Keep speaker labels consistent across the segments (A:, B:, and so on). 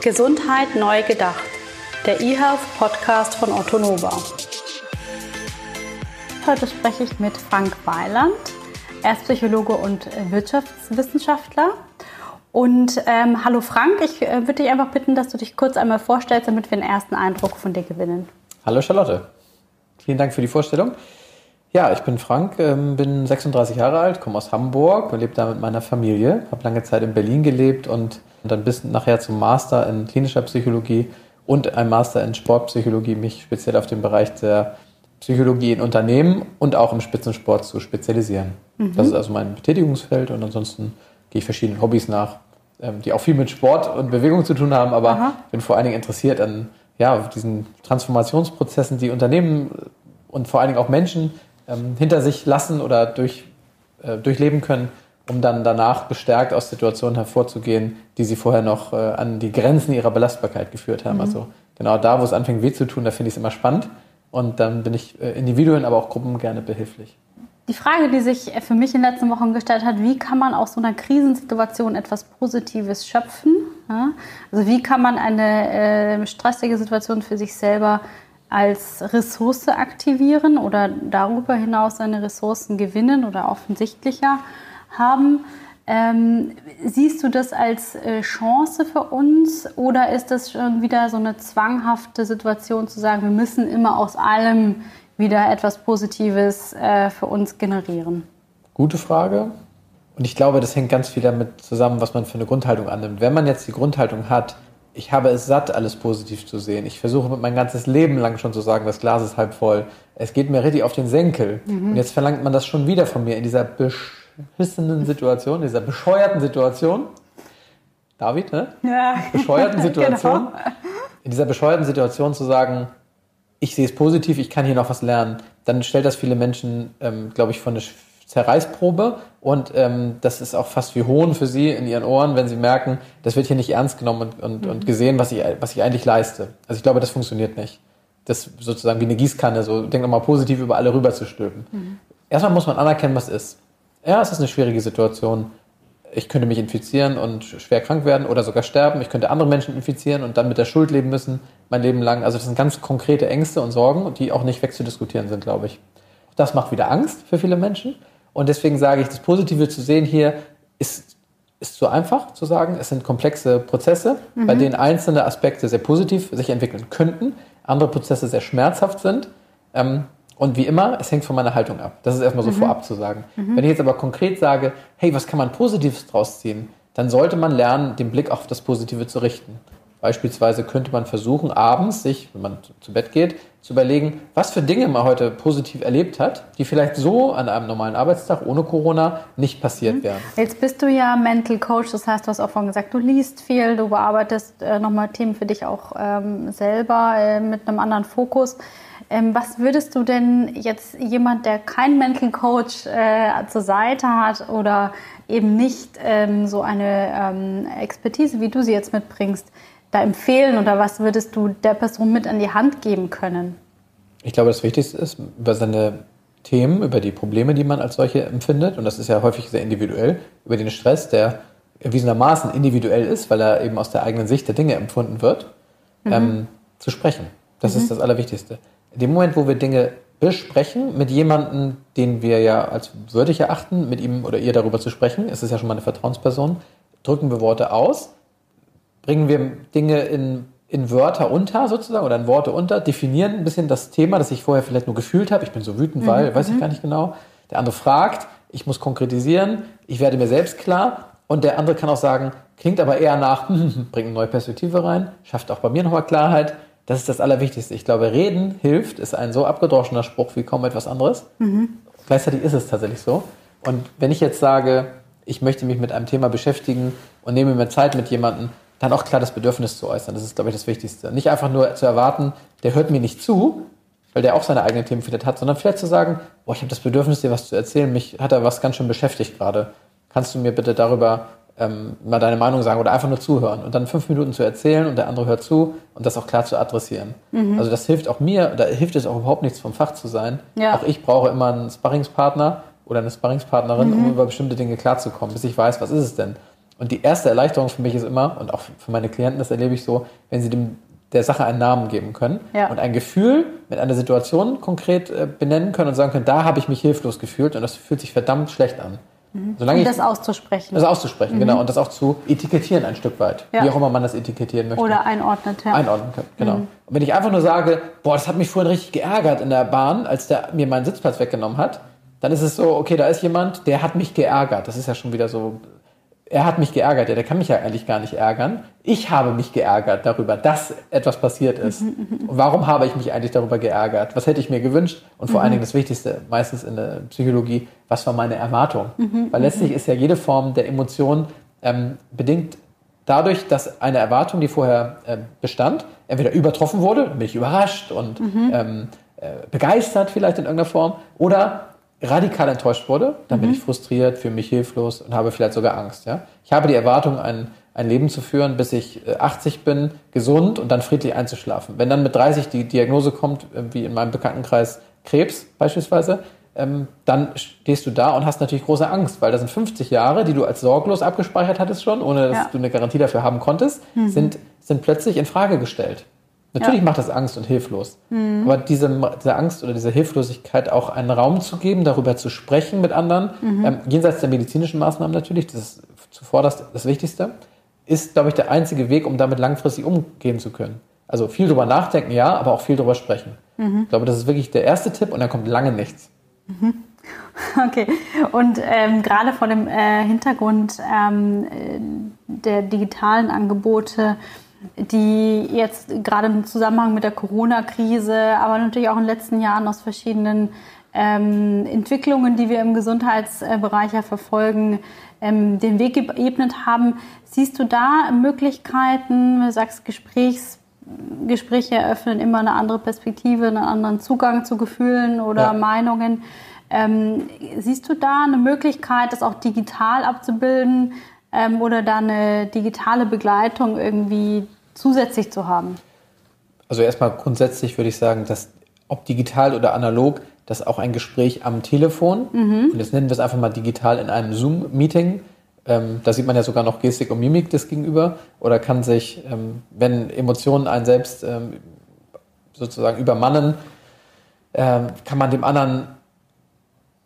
A: Gesundheit neu gedacht. Der eHealth Podcast von Otto Nova. Heute spreche ich mit Frank Weiland. Er ist Psychologe und Wirtschaftswissenschaftler. Und ähm, hallo Frank, ich äh, würde dich einfach bitten, dass du dich kurz einmal vorstellst, damit wir einen ersten Eindruck von dir gewinnen.
B: Hallo Charlotte. Vielen Dank für die Vorstellung. Ja, ich bin Frank, ähm, bin 36 Jahre alt, komme aus Hamburg und lebe da mit meiner Familie. Habe lange Zeit in Berlin gelebt und dann bis nachher zum Master in klinischer Psychologie und ein Master in Sportpsychologie mich speziell auf den Bereich der Psychologie in Unternehmen und auch im Spitzensport zu spezialisieren. Mhm. Das ist also mein Betätigungsfeld und ansonsten gehe ich verschiedenen Hobbys nach, ähm, die auch viel mit Sport und Bewegung zu tun haben, aber Aha. bin vor allen Dingen interessiert an ja, diesen Transformationsprozessen, die Unternehmen und vor allen Dingen auch Menschen ähm, hinter sich lassen oder durch, äh, durchleben können, um dann danach gestärkt aus Situationen hervorzugehen, die sie vorher noch äh, an die Grenzen ihrer Belastbarkeit geführt haben. Mhm. Also genau da, wo es anfängt weh zu tun, da finde ich es immer spannend. Und dann bin ich äh, Individuen, aber auch Gruppen gerne behilflich.
A: Die Frage, die sich für mich in den letzten Wochen gestellt hat, wie kann man aus so einer Krisensituation etwas Positives schöpfen? Ja? Also wie kann man eine äh, stressige Situation für sich selber als Ressource aktivieren oder darüber hinaus seine Ressourcen gewinnen oder offensichtlicher haben. Ähm, siehst du das als äh, Chance für uns oder ist das schon wieder so eine zwanghafte Situation zu sagen, wir müssen immer aus allem wieder etwas Positives äh, für uns generieren?
B: Gute Frage. Und ich glaube, das hängt ganz viel damit zusammen, was man für eine Grundhaltung annimmt. Wenn man jetzt die Grundhaltung hat, ich habe es satt, alles positiv zu sehen. Ich versuche mein ganzes Leben lang schon zu sagen, das Glas ist halb voll. Es geht mir richtig auf den Senkel. Mhm. Und jetzt verlangt man das schon wieder von mir in dieser beschissenen Situation, dieser bescheuerten Situation. David, ne? Ja. Bescheuerten Situation. genau. In dieser bescheuerten Situation zu sagen, ich sehe es positiv, ich kann hier noch was lernen, dann stellt das viele Menschen, ähm, glaube ich, von eine Zerreißprobe und ähm, das ist auch fast wie Hohn für sie in ihren Ohren, wenn sie merken, das wird hier nicht ernst genommen und, und, mhm. und gesehen, was ich, was ich eigentlich leiste. Also ich glaube, das funktioniert nicht. Das sozusagen wie eine Gießkanne, so denk nochmal positiv über alle rüber zu stülpen. Mhm. Erstmal muss man anerkennen, was ist. Ja, es ist eine schwierige Situation. Ich könnte mich infizieren und schwer krank werden oder sogar sterben. Ich könnte andere Menschen infizieren und dann mit der Schuld leben müssen, mein Leben lang. Also das sind ganz konkrete Ängste und Sorgen, die auch nicht wegzudiskutieren sind, glaube ich. Das macht wieder Angst für viele Menschen. Und deswegen sage ich, das Positive zu sehen hier ist, ist so einfach zu sagen. Es sind komplexe Prozesse, mhm. bei denen einzelne Aspekte sehr positiv sich entwickeln könnten, andere Prozesse sehr schmerzhaft sind. Ähm, und wie immer, es hängt von meiner Haltung ab. Das ist erstmal so mhm. vorab zu sagen. Mhm. Wenn ich jetzt aber konkret sage, hey, was kann man Positives draus ziehen, dann sollte man lernen, den Blick auf das Positive zu richten. Beispielsweise könnte man versuchen, abends sich, wenn man zu Bett geht, zu überlegen, was für Dinge man heute positiv erlebt hat, die vielleicht so an einem normalen Arbeitstag ohne Corona nicht passiert mhm. wären.
A: Jetzt bist du ja Mental Coach, das heißt, du hast auch vorhin gesagt, du liest viel, du bearbeitest äh, nochmal Themen für dich auch ähm, selber äh, mit einem anderen Fokus. Ähm, was würdest du denn jetzt jemand, der kein Mental Coach äh, zur Seite hat oder eben nicht ähm, so eine ähm, Expertise, wie du sie jetzt mitbringst, da empfehlen oder was würdest du der Person mit an die Hand geben können?
B: Ich glaube, das Wichtigste ist, über seine Themen, über die Probleme, die man als solche empfindet, und das ist ja häufig sehr individuell, über den Stress, der erwiesenermaßen individuell ist, weil er eben aus der eigenen Sicht der Dinge empfunden wird, mhm. ähm, zu sprechen. Das mhm. ist das Allerwichtigste. In dem Moment, wo wir Dinge besprechen mit jemandem, den wir ja als würdig erachten, mit ihm oder ihr darüber zu sprechen, es ist ja schon mal eine Vertrauensperson, drücken wir Worte aus bringen wir Dinge in, in Wörter unter sozusagen oder in Worte unter, definieren ein bisschen das Thema, das ich vorher vielleicht nur gefühlt habe. Ich bin so wütend, weil, mhm, weiß ich mhm. gar nicht genau. Der andere fragt, ich muss konkretisieren, ich werde mir selbst klar und der andere kann auch sagen, klingt aber eher nach, bringt eine neue Perspektive rein, schafft auch bei mir nochmal Klarheit. Das ist das Allerwichtigste. Ich glaube, reden hilft, ist ein so abgedroschener Spruch wie kaum etwas anderes. Mhm. Gleichzeitig ist es tatsächlich so. Und wenn ich jetzt sage, ich möchte mich mit einem Thema beschäftigen und nehme mir Zeit mit jemandem, dann auch klar das Bedürfnis zu äußern. Das ist, glaube ich, das Wichtigste. Nicht einfach nur zu erwarten, der hört mir nicht zu, weil der auch seine eigenen Themen vielleicht hat, sondern vielleicht zu sagen, boah, ich habe das Bedürfnis, dir was zu erzählen, mich hat da was ganz schön beschäftigt gerade. Kannst du mir bitte darüber ähm, mal deine Meinung sagen oder einfach nur zuhören und dann fünf Minuten zu erzählen und der andere hört zu und das auch klar zu adressieren. Mhm. Also das hilft auch mir, da hilft es auch überhaupt nichts vom Fach zu sein. Ja. Auch ich brauche immer einen Sparringspartner oder eine Sparringspartnerin, mhm. um über bestimmte Dinge klarzukommen, bis ich weiß, was ist es denn. Und die erste Erleichterung für mich ist immer, und auch für meine Klienten, das erlebe ich so, wenn sie dem, der Sache einen Namen geben können
A: Ja.
B: und ein Gefühl mit einer Situation konkret äh, benennen können und sagen können, da habe ich mich hilflos gefühlt und das fühlt sich verdammt schlecht an. Solange
A: Um
B: ich
A: das auszusprechen.
B: das auszusprechen, genau, und das auch zu etikettieren ein Stück weit,
A: Ja.
B: wie auch immer man das etikettieren möchte
A: Oder einordnet, ja.
B: einordnen können. Genau. Und wenn ich einfach nur sage, boah, das hat mich vorhin richtig geärgert in der Bahn, als der mir meinen Sitzplatz weggenommen hat, dann ist es so, okay, da ist jemand, der hat mich geärgert. Das ist ja schon wieder so, er hat mich geärgert, ja, der kann mich ja eigentlich gar nicht ärgern. Ich habe mich geärgert darüber, dass etwas passiert ist. Und warum habe ich mich eigentlich darüber geärgert? Was hätte ich mir gewünscht? Und vor allen Dingen das Wichtigste, meistens in der Psychologie, was war meine Erwartung? Weil letztlich ist ja jede Form der Emotion ähm, bedingt dadurch, dass eine Erwartung, die vorher äh, bestand, entweder übertroffen wurde, dann bin ich überrascht und ähm, äh, begeistert vielleicht in irgendeiner Form, oder radikal enttäuscht wurde, dann bin ich frustriert, fühle mich hilflos und habe vielleicht sogar Angst. Ja? Ich habe die Erwartung, ein, ein Leben zu führen, bis ich äh, 80 bin, gesund und dann friedlich einzuschlafen. Wenn dann mit 30 die Diagnose kommt, äh, wie in meinem Bekanntenkreis Krebs beispielsweise, ähm, dann stehst du da und hast natürlich große Angst, weil das sind 50 Jahre, die du als sorglos abgespeichert hattest schon, ohne dass
A: Ja.
B: du eine Garantie dafür haben konntest, sind, sind plötzlich in Frage gestellt. Natürlich
A: Ja.
B: macht das Angst und hilflos. Aber diese, diese Angst oder diese Hilflosigkeit auch einen Raum zu geben, darüber zu sprechen mit anderen, ähm, jenseits der medizinischen Maßnahmen natürlich, das ist zuvor das, das Wichtigste, ist, glaube ich, der einzige Weg, um damit langfristig umgehen zu können. Also viel drüber nachdenken, ja, aber auch viel drüber sprechen. Ich glaube, das ist wirklich der erste Tipp und dann kommt lange nichts.
A: Okay. Und ähm, gerade vor dem äh, Hintergrund ähm, äh, der digitalen Angebote, die jetzt gerade im Zusammenhang mit der Corona-Krise, aber natürlich auch in den letzten Jahren aus verschiedenen ähm, Entwicklungen, die wir im Gesundheitsbereich ja verfolgen, ähm, den Weg geebnet haben. Siehst du da Möglichkeiten, du sagst Gesprächs Gespräche eröffnen immer eine andere Perspektive, einen anderen Zugang zu Gefühlen oder
B: Ja.
A: Meinungen. Ähm, siehst du da eine Möglichkeit, das auch digital abzubilden ähm, oder da eine digitale Begleitung irgendwie zusätzlich zu haben?
B: Also erstmal grundsätzlich würde ich sagen, dass ob digital oder analog, dass auch ein Gespräch am Telefon, und jetzt nennen wir es einfach mal digital in einem Zoom-Meeting, ähm, da sieht man ja sogar noch Gestik und Mimik des Gegenüber, oder kann sich, ähm, wenn Emotionen einen selbst ähm, sozusagen übermannen, ähm, kann man dem anderen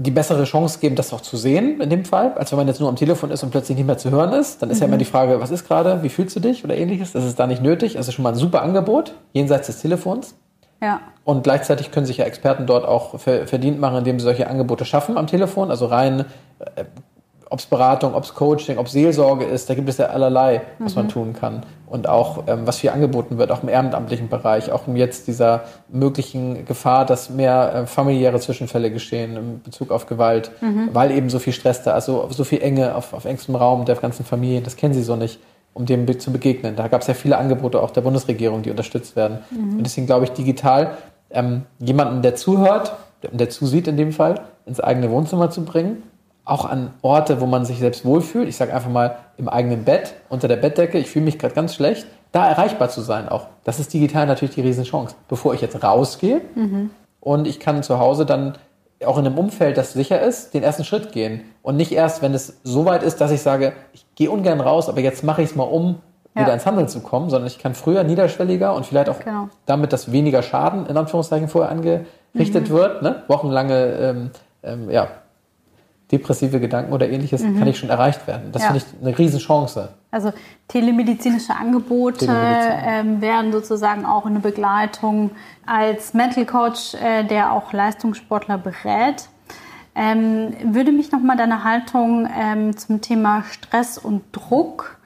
B: die bessere Chance geben, das auch zu sehen in dem Fall, als wenn man jetzt nur am Telefon ist und plötzlich nicht mehr zu hören ist. Dann ist ja immer die Frage, was ist gerade, wie fühlst du dich oder ähnliches. Das ist da nicht nötig. Also schon mal ein super Angebot, jenseits des Telefons.
A: Ja.
B: Und gleichzeitig können sich ja Experten dort auch ver- verdient machen, indem sie solche Angebote schaffen am Telefon. Also rein, äh, ob es Beratung, ob es Coaching, ob Seelsorge ist, da gibt es ja allerlei, was man tun kann. Und auch, ähm, was viel angeboten wird, auch im ehrenamtlichen Bereich, auch um jetzt dieser möglichen Gefahr, dass mehr äh, familiäre Zwischenfälle geschehen in Bezug auf Gewalt, weil eben so viel Stress da ist, so, so viel Enge auf, auf engstem Raum der ganzen Familie, das kennen sie so nicht um dem zu begegnen. Da gab es ja viele Angebote auch der Bundesregierung, die unterstützt werden. Und deswegen glaube ich, digital ähm, jemanden, der zuhört, der zusieht in dem Fall, ins eigene Wohnzimmer zu bringen, auch an Orte, wo man sich selbst wohlfühlt. Ich sage einfach mal im eigenen Bett, unter der Bettdecke, ich fühle mich gerade ganz schlecht, da erreichbar zu sein auch. Das ist digital natürlich die Riesenchance. Bevor ich jetzt rausgehe und ich kann zu Hause dann auch in einem Umfeld, das sicher ist, den ersten Schritt gehen. Und nicht erst, wenn es so weit ist, dass ich sage, ich gehe ungern raus, aber jetzt mache ich es mal um,
A: Ja.
B: wieder ins Handeln zu kommen, sondern ich kann früher niederschwelliger und vielleicht auch
A: Genau.
B: damit, dass weniger Schaden in Anführungszeichen vorher angerichtet wird, ne? wochenlange ähm, ähm, ja, depressive Gedanken oder ähnliches, kann ich schon erreicht werden. Das
A: Ja.
B: finde ich eine Riesenchance.
A: Also telemedizinische Angebote
B: Telemedizin.
A: ähm, werden sozusagen auch eine Begleitung als Mental Coach, äh, der auch Leistungssportler berät. Ähm, würde mich nochmal deine Haltung ähm, zum Thema Stress und Druck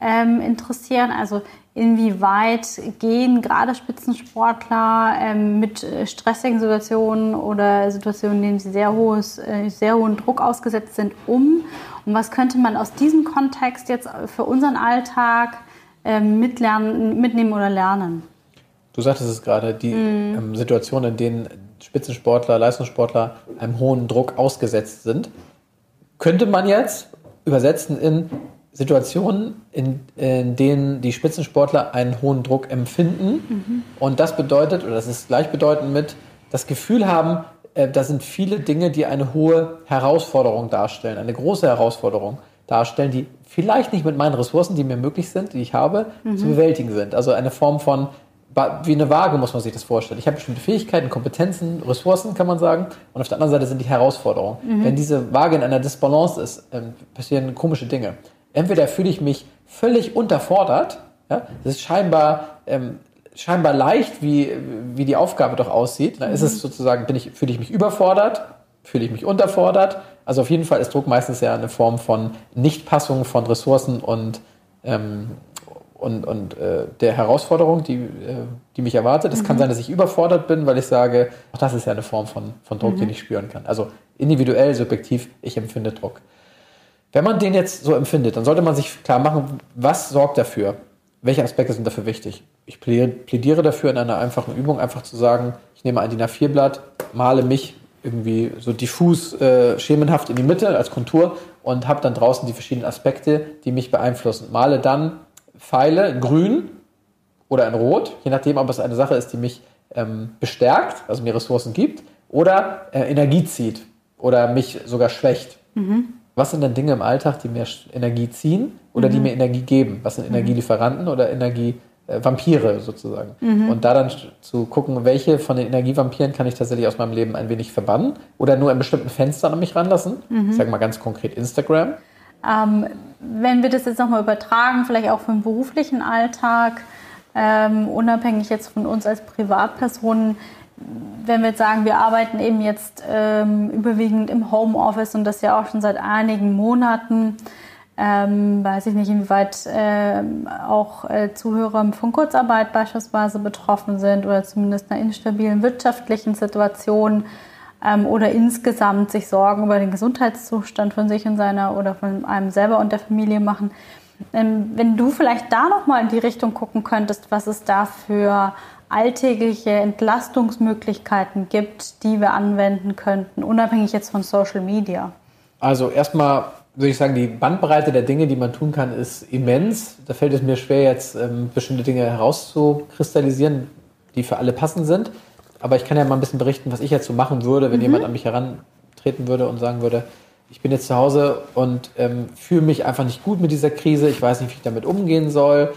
A: ähm, interessieren. Also inwieweit gehen gerade Spitzensportler ähm, mit äh, stressigen Situationen oder Situationen, in denen sie sehr, hohes, äh, sehr hohen Druck ausgesetzt sind, um? Und was könnte man aus diesem Kontext jetzt für unseren Alltag ähm, mitlernen, mitnehmen oder lernen?
B: Du sagtest es gerade, die ähm, Situationen, in denen Spitzensportler, Leistungssportler einem hohen Druck ausgesetzt sind, könnte man jetzt übersetzen in Situationen, in, in denen die Spitzensportler einen hohen Druck empfinden. Und das bedeutet, oder das ist gleichbedeutend mit, das Gefühl haben, äh, da sind viele Dinge, die eine hohe Herausforderung darstellen, eine große Herausforderung. darstellen, die vielleicht nicht mit meinen Ressourcen, die mir möglich sind, die ich habe, mhm. zu bewältigen sind. Also eine Form von, wie eine Waage muss man sich das vorstellen. Ich habe bestimmte Fähigkeiten, Kompetenzen, Ressourcen, kann man sagen. Und auf der anderen Seite sind die Herausforderungen. Mhm. Wenn diese Waage in einer Disbalance ist, ähm, passieren komische Dinge. Entweder fühle ich mich völlig unterfordert, ja, das ist scheinbar, ähm, scheinbar leicht, wie, wie die Aufgabe doch aussieht. Dann mhm. ist es sozusagen, bin ich, fühle ich mich überfordert, fühle ich mich unterfordert. Also auf jeden Fall ist Druck meistens ja eine Form von Nichtpassung von Ressourcen und, ähm, und, und äh, der Herausforderung, die, äh, die mich erwartet. Es mhm. kann sein, dass ich überfordert bin, weil ich sage, auch das ist ja eine Form von, von Druck, mhm. den ich spüren kann. Also individuell, subjektiv, ich empfinde Druck. Wenn man den jetzt so empfindet, dann sollte man sich klar machen, was sorgt dafür? Welche Aspekte sind dafür wichtig? Ich plädiere dafür, in einer einfachen Übung einfach zu sagen, ich nehme ein DIN A4-Blatt, male mich irgendwie so diffus, äh, schemenhaft in die Mitte als Kontur und habe dann draußen die verschiedenen Aspekte, die mich beeinflussen. Male dann Pfeile in grün oder in rot, je nachdem, ob es eine Sache ist, die mich ähm, bestärkt, also mir Ressourcen gibt, oder äh, Energie zieht oder mich sogar schwächt. Mhm. Was sind denn Dinge im Alltag, die mir Energie ziehen oder mhm. die mir Energie geben? Was sind mhm. Energielieferanten oder Energie äh, Vampire sozusagen. Mhm. Und da dann zu gucken, welche von den Energievampiren kann ich tatsächlich aus meinem Leben ein wenig verbannen oder nur in bestimmten Fenstern an mich ranlassen. Mhm. Ich sage mal ganz konkret Instagram.
A: Ähm, wenn wir das jetzt nochmal übertragen, vielleicht auch für den beruflichen Alltag, ähm, unabhängig jetzt von uns als Privatpersonen, wenn wir jetzt sagen, wir arbeiten eben jetzt ähm, überwiegend im Homeoffice und das ja auch schon seit einigen Monaten, ähm, weiß ich nicht, inwieweit äh, auch äh, Zuhörer von Kurzarbeit beispielsweise betroffen sind oder zumindest einer instabilen wirtschaftlichen Situation ähm, oder insgesamt sich Sorgen über den Gesundheitszustand von sich und seiner oder von einem selber und der Familie machen. Ähm, wenn du vielleicht da nochmal in die Richtung gucken könntest, was es da für alltägliche Entlastungsmöglichkeiten gibt, die wir anwenden könnten, unabhängig jetzt von Social Media.
B: Also erstmal würde ich sagen, die Bandbreite der Dinge, die man tun kann, ist immens. Da fällt es mir schwer, jetzt ähm, bestimmte Dinge herauszukristallisieren, die für alle passend sind. Aber ich kann ja mal ein bisschen berichten, was ich jetzt so machen würde, wenn mhm. jemand an mich herantreten würde und sagen würde, ich bin jetzt zu Hause und ähm, fühle mich einfach nicht gut mit dieser Krise, ich weiß nicht, wie ich damit umgehen soll.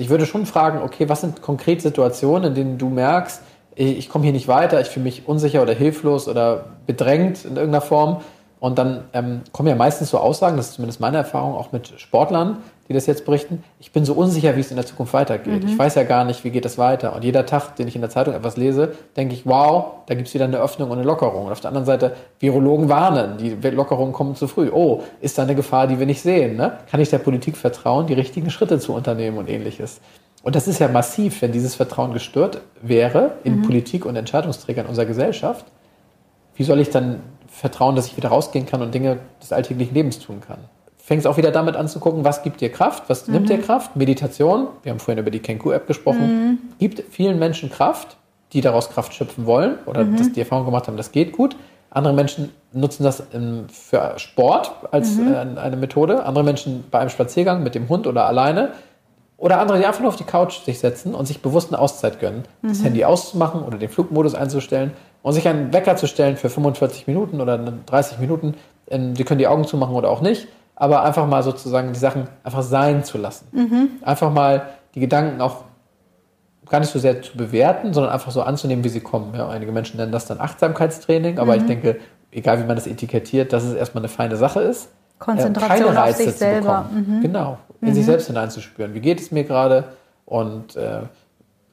B: Ich würde schon fragen, okay, was sind konkret Situationen, in denen du merkst, ich komme hier nicht weiter, ich fühle mich unsicher oder hilflos oder bedrängt in irgendeiner Form und dann ähm, kommen ja meistens so Aussagen, das ist zumindest meine Erfahrung auch mit Sportlern, die das jetzt berichten. Ich bin so unsicher, wie es in der Zukunft weitergeht. Mhm. Ich weiß ja gar nicht, wie geht es weiter. Und jeder Tag, den ich in der Zeitung etwas lese, denke ich, wow, da gibt es wieder eine Öffnung und eine Lockerung. Und auf der anderen Seite, Virologen warnen, die Lockerungen kommen zu früh. Oh, ist da eine Gefahr, die wir nicht sehen? Ne? Kann ich der Politik vertrauen, die richtigen Schritte zu unternehmen und ähnliches? Und das ist ja massiv, wenn dieses Vertrauen gestört wäre in mhm. Politik und Entscheidungsträgern unserer Gesellschaft. Wie soll ich dann Vertrauen, dass ich wieder rausgehen kann und Dinge des alltäglichen Lebens tun kann. Fängst auch wieder damit an zu gucken, was gibt dir Kraft, was mhm. nimmt dir Kraft? Meditation, wir haben vorhin über die Kenku-App gesprochen, mhm. gibt vielen Menschen Kraft, die daraus Kraft schöpfen wollen oder mhm. dass die Erfahrung gemacht haben, das geht gut. Andere Menschen nutzen das für Sport als mhm. äh, eine Methode, andere Menschen bei einem Spaziergang mit dem Hund oder alleine. Oder andere, die einfach nur auf die Couch sich setzen und sich bewusst eine Auszeit gönnen. Das mhm. Handy auszumachen oder den Flugmodus einzustellen und sich einen Wecker zu stellen für 45 Minuten oder 30 Minuten, ähm, Sie können die Augen zumachen oder auch nicht, aber einfach mal sozusagen die Sachen einfach sein zu lassen. Mhm. Einfach mal die Gedanken auch gar nicht so sehr zu bewerten, sondern einfach so anzunehmen, wie sie kommen. Ja, einige Menschen nennen das dann Achtsamkeitstraining, aber mhm. ich denke, egal wie man das etikettiert, dass es erstmal eine feine Sache ist.
A: Konzentration keine Reize auf sich selber.
B: Mhm. Genau, in sich mhm. selbst hineinzuspüren. Wie geht es mir gerade? Und äh,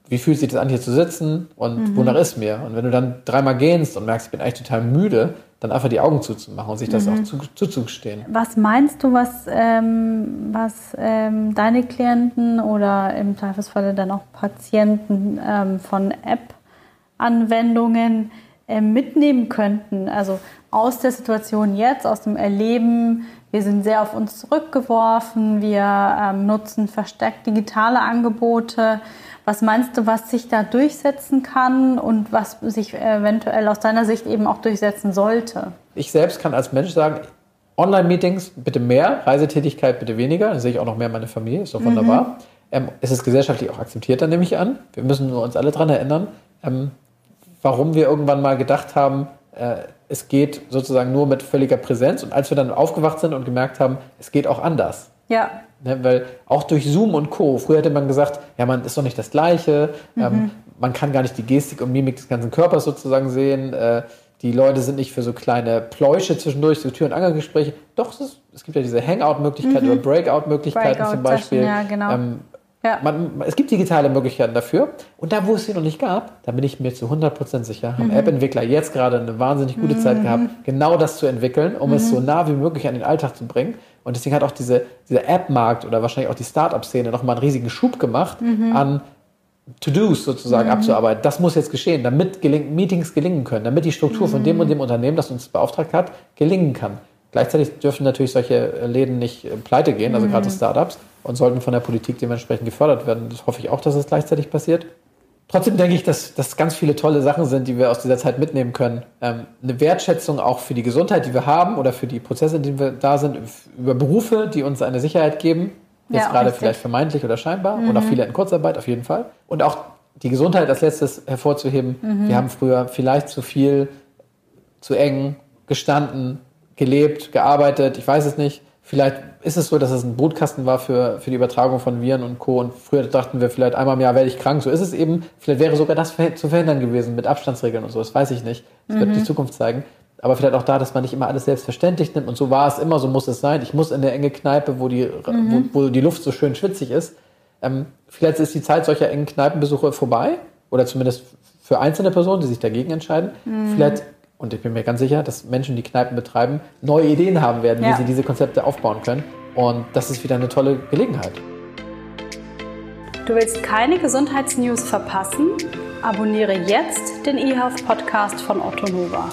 B: wie fühlt sich das an, hier zu sitzen und mhm. wonach ist mir? Und wenn du dann dreimal gehst und merkst, ich bin eigentlich total müde, dann einfach die Augen zuzumachen und sich das mhm. auch zu, zuzugestehen.
A: Was meinst du, was, ähm, was ähm, deine Klienten oder im Zweifelsfalle dann auch Patienten ähm, von App-Anwendungen ähm, mitnehmen könnten? Also aus der Situation jetzt, aus dem Erleben, wir sind sehr auf uns zurückgeworfen, wir ähm, nutzen verstärkt digitale Angebote. Was meinst du, was sich da durchsetzen kann und was sich eventuell aus deiner Sicht eben auch durchsetzen sollte?
B: Ich selbst kann als Mensch sagen, Online-Meetings bitte mehr, Reisetätigkeit bitte weniger. Dann sehe ich auch noch mehr meine Familie, ist doch wunderbar. Mhm. Ähm, es ist gesellschaftlich auch akzeptiert, dann nehme ich an. Wir müssen uns alle daran erinnern, ähm, warum wir irgendwann mal gedacht haben, äh, es geht sozusagen nur mit völliger Präsenz. Und als wir dann aufgewacht sind und gemerkt haben, es geht auch anders.
A: Ja.
B: Ne, weil auch durch Zoom und Co. Früher hätte man gesagt, ja, man ist doch nicht das Gleiche. Mhm. Ähm, man kann gar nicht die Gestik und Mimik des ganzen Körpers sozusagen sehen. Äh, die Leute sind nicht für so kleine Pläusche zwischendurch, so Tür- und Angelgespräche. Doch, es, ist, es, gibt ja diese Hangout-Möglichkeit mhm. oder Breakout-Möglichkeiten Breakout zum Beispiel.
A: Ja, genau. Ähm,
B: ja. Man, es gibt digitale Möglichkeiten dafür. Und da, wo es sie noch nicht gab, da bin ich mir zu 100% sicher, haben mhm. App-Entwickler jetzt gerade eine wahnsinnig gute mhm. Zeit gehabt, genau das zu entwickeln, um mhm. es so nah wie möglich an den Alltag zu bringen. Und deswegen hat auch diese, dieser App-Markt oder wahrscheinlich auch die Startup-Szene nochmal einen riesigen Schub gemacht mhm. an To-Dos sozusagen mhm. abzuarbeiten. Das muss jetzt geschehen, damit geling Meetings gelingen können, damit die Struktur von dem und dem Unternehmen, das uns beauftragt hat, gelingen kann. Gleichzeitig dürfen natürlich solche Läden nicht äh, pleite gehen, also gerade Startups und sollten von der Politik dementsprechend gefördert werden. Das hoffe ich auch, dass es gleichzeitig passiert. Trotzdem denke ich, dass das ganz viele tolle Sachen sind, die wir aus dieser Zeit mitnehmen können. Ähm, eine Wertschätzung auch für die Gesundheit, die wir haben oder für die Prozesse, in denen wir da sind, über Berufe, die uns eine Sicherheit geben. Jetzt ja, gerade richtig. vielleicht vermeintlich oder scheinbar mhm. und auch viele in Kurzarbeit auf jeden Fall. Und auch die Gesundheit als letztes hervorzuheben. Mhm. Wir haben früher vielleicht zu viel, zu eng gestanden, gelebt, gearbeitet, ich weiß es nicht. Vielleicht ist es so, dass es ein Brutkasten war für, für die Übertragung von Viren und Co. Und früher dachten wir vielleicht einmal im Jahr werde ich krank. So ist es eben. Vielleicht wäre sogar das zu verhindern gewesen mit Abstandsregeln und so. Das weiß ich nicht. Das mhm. wird die Zukunft zeigen. Aber vielleicht auch da, dass man nicht immer alles selbstverständlich nimmt. Und so war es immer, so muss es sein. Ich muss in der enge Kneipe, wo die, mhm. wo, wo, die Luft so schön schwitzig ist. Ähm, vielleicht ist die Zeit solcher engen Kneipenbesuche vorbei. Oder zumindest für einzelne Personen, die sich dagegen entscheiden. Mhm. Vielleicht und ich bin mir ganz sicher, dass Menschen, die Kneipen betreiben, neue Ideen haben werden, ja. wie sie diese Konzepte aufbauen können. Und das ist wieder eine tolle Gelegenheit.
A: Du willst keine Gesundheitsnews verpassen? Abonniere jetzt den eHealth Podcast von Otto Nova.